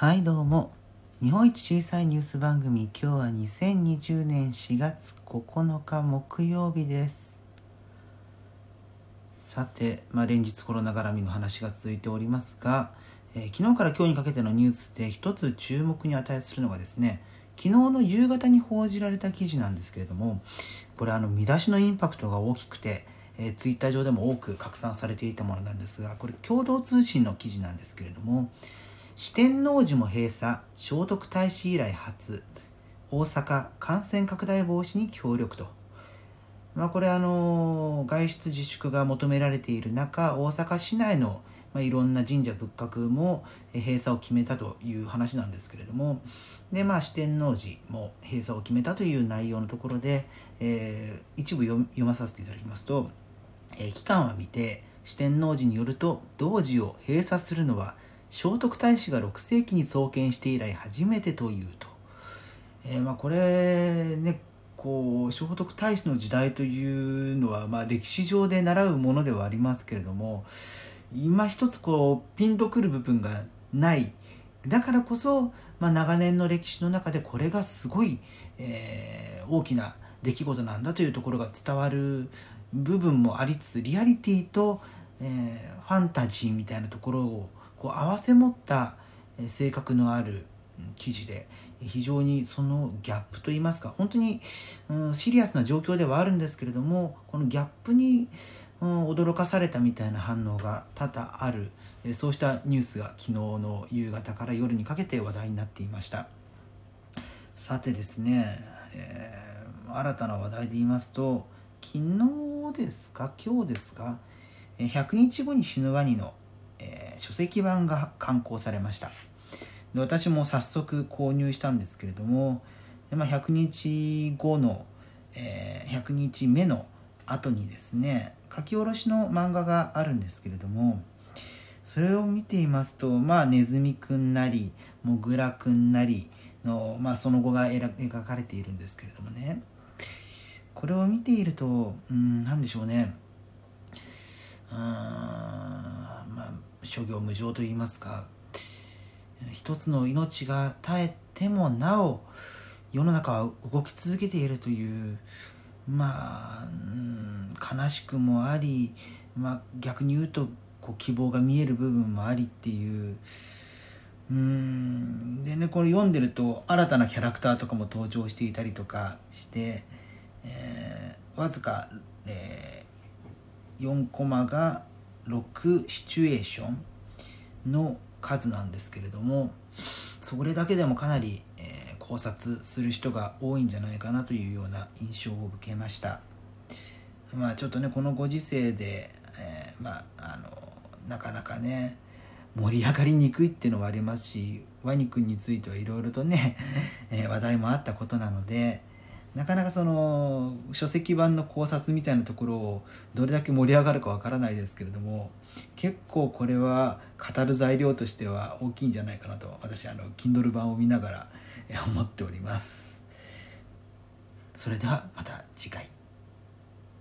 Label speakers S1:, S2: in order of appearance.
S1: はいどうも。日本一小さいニュース番組今日は2020年4月9日木曜日です。さて、まあ、連日コロナ絡みの話が続いておりますが、えー、昨日から今日にかけてのニュースで一つ注目に値するのがですね昨日の夕方に報じられた記事なんですけれどもこれあの見出しのインパクトが大きくてえー、ツイッター上でも多く拡散されていたものなんですがこれ共同通信の記事なんですけれども四天王寺も閉鎖聖徳太子以来初。大阪感染拡大防止に協力と、まあ、これあの外出自粛が求められている中大阪市内の、まあ、いろんな神社仏閣も閉鎖を決めたという話なんですけれども。で、まあ、四天王寺も閉鎖を決めたという内容のところで、えー、一部読まさせていただきますと、えー、期間は未定四天王寺によると同寺を閉鎖するのは聖徳太子が6世紀に創建して以来初めてというと、えー、まあこれねこう聖徳太子の時代というのは、まあ、歴史上で習うものではありますけれども今一つこうピンとくる部分がない。だからこそ、まあ、長年の歴史の中でこれがすごい、えー、大きな出来事なんだというところが伝わる部分もありつつリアリティと、えー、ファンタジーみたいなところをこう合わせ持った性格のある記事で非常にそのギャップといいますか本当に、うん、シリアスな状況ではあるんですけれどもこのギャップに、うん、驚かされたみたいな反応が多々あるそうしたニュースが昨日の夕方から夜にかけて話題になっていました。さてですね、えー、新たな話題で言いますと昨日ですか今日ですか100日後に死ぬワニの、書籍版が刊行されました。で私も早速購入したんですけれども、まあ、100日後の、えー、100日目の後にですね書き下ろしの漫画があるんですけれどもそれを見ていますとまあネズミくんなりモグラくんなりの、まあ、その後が描かれているんですけれどもね。これを見ているとうん何でしょうね。うん諸行無常といいますか一つの命が絶えてもなお世の中は動き続けているというまあ、うん、悲しくもあり、まあ、逆に言うとこう希望が見える部分もありっていう。うん。でねこれ読んでると新たなキャラクターとかも登場していたりとかして、えー、わずか、えー、4コマが6シチュエーションの数なんですけれどもそれだけでもかなり、えー、考察する人が多いんじゃないかなというような印象を受けました。まあちょっとねこのご時世で、えー、まああのなかなかね盛り上がりにくいっていうのはありますしワニ君についてはいろいろとね、えー、話題もあったことなのでなかなかその書籍版の考察みたいなところをどれだけ盛り上がるかわからないですけれども結構これは語る材料としては大きいんじゃないかなと私あの Kindle 版を見ながら思っております。それではまた次回。